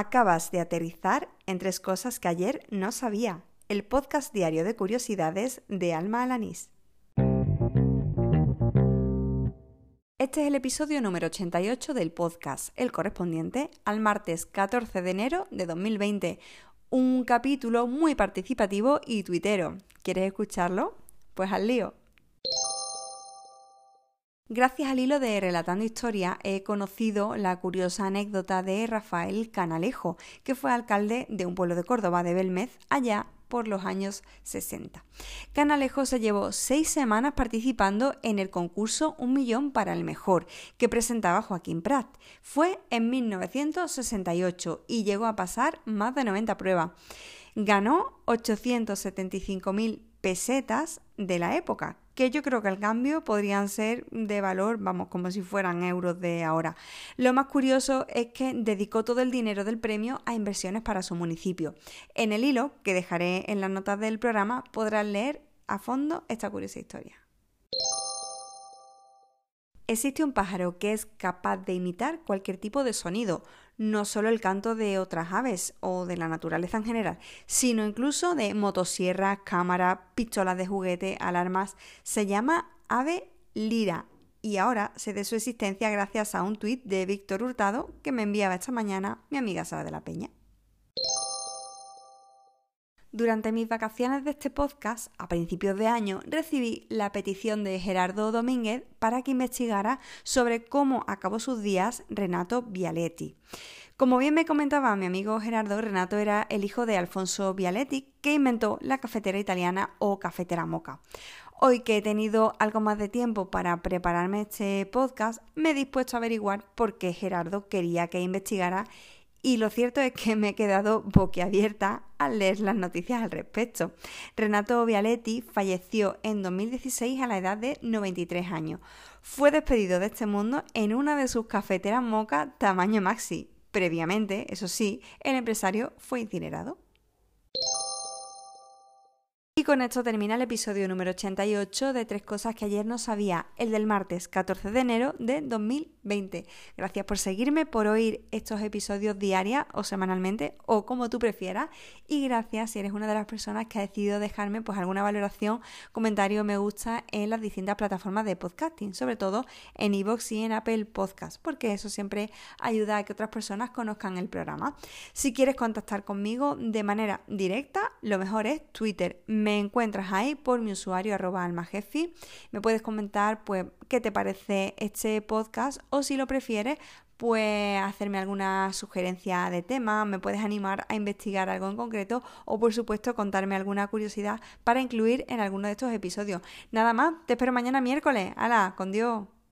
Acabas de aterrizar en tres cosas que ayer no sabía. El podcast diario de curiosidades de Alma Alanís. Este es el episodio número 88 del podcast, el correspondiente al martes 14 de enero de 2020. Un capítulo muy participativo y tuitero. ¿Quieres escucharlo? Pues al lío. Gracias al hilo de Relatando Historia he conocido la curiosa anécdota de Rafael Canalejo, que fue alcalde de un pueblo de Córdoba, de Belmez, allá por los años 60. Canalejo se llevó seis semanas participando en el concurso Un Millón para el Mejor, que presentaba Joaquín Prat. Fue en 1968 y llegó a pasar más de 90 pruebas. Ganó 875.000 pesetas de la época, que yo creo que al cambio podrían ser de valor, vamos, como si fueran euros de ahora. Lo más curioso es que dedicó todo el dinero del premio a inversiones para su municipio. En el hilo, que dejaré en las notas del programa, podrán leer a fondo esta curiosa historia. Existe un pájaro que es capaz de imitar cualquier tipo de sonido, no solo el canto de otras aves o de la naturaleza en general, sino incluso de motosierras, cámaras, pistolas de juguete, alarmas. Se llama ave lira y ahora sé de su existencia gracias a un tuit de Víctor Hurtado que me enviaba esta mañana mi amiga Sara de la Peña. Durante mis vacaciones de este podcast, a principios de año, recibí la petición de Gerardo Domínguez para que investigara sobre cómo acabó sus días Renato Vialetti. Como bien me comentaba mi amigo Gerardo, Renato era el hijo de Alfonso Vialetti, que inventó la cafetera italiana o cafetera moca. Hoy que he tenido algo más de tiempo para prepararme este podcast, me he dispuesto a averiguar por qué Gerardo quería que investigara y lo cierto es que me he quedado boquiabierta al leer las noticias al respecto. Renato Vialetti falleció en 2016 a la edad de 93 años. Fue despedido de este mundo en una de sus cafeteras moca tamaño maxi. Previamente, eso sí, el empresario fue incinerado. Y con esto termina el episodio número 88 de Tres Cosas que ayer no sabía, el del martes 14 de enero de 2020. Gracias por seguirme, por oír estos episodios diarios o semanalmente o como tú prefieras. Y gracias si eres una de las personas que ha decidido dejarme pues alguna valoración, comentario, me gusta en las distintas plataformas de podcasting, sobre todo en iVoox y en Apple Podcast, porque eso siempre ayuda a que otras personas conozcan el programa. Si quieres contactar conmigo de manera directa, lo mejor es Twitter me encuentras ahí por mi usuario arroba almajefi. Me puedes comentar pues qué te parece este podcast si lo prefieres pues hacerme alguna sugerencia de tema, me puedes animar a investigar algo en concreto o por supuesto contarme alguna curiosidad para incluir en alguno de estos episodios. Nada más, te espero mañana miércoles. ¡Hala! ¡Con Dios!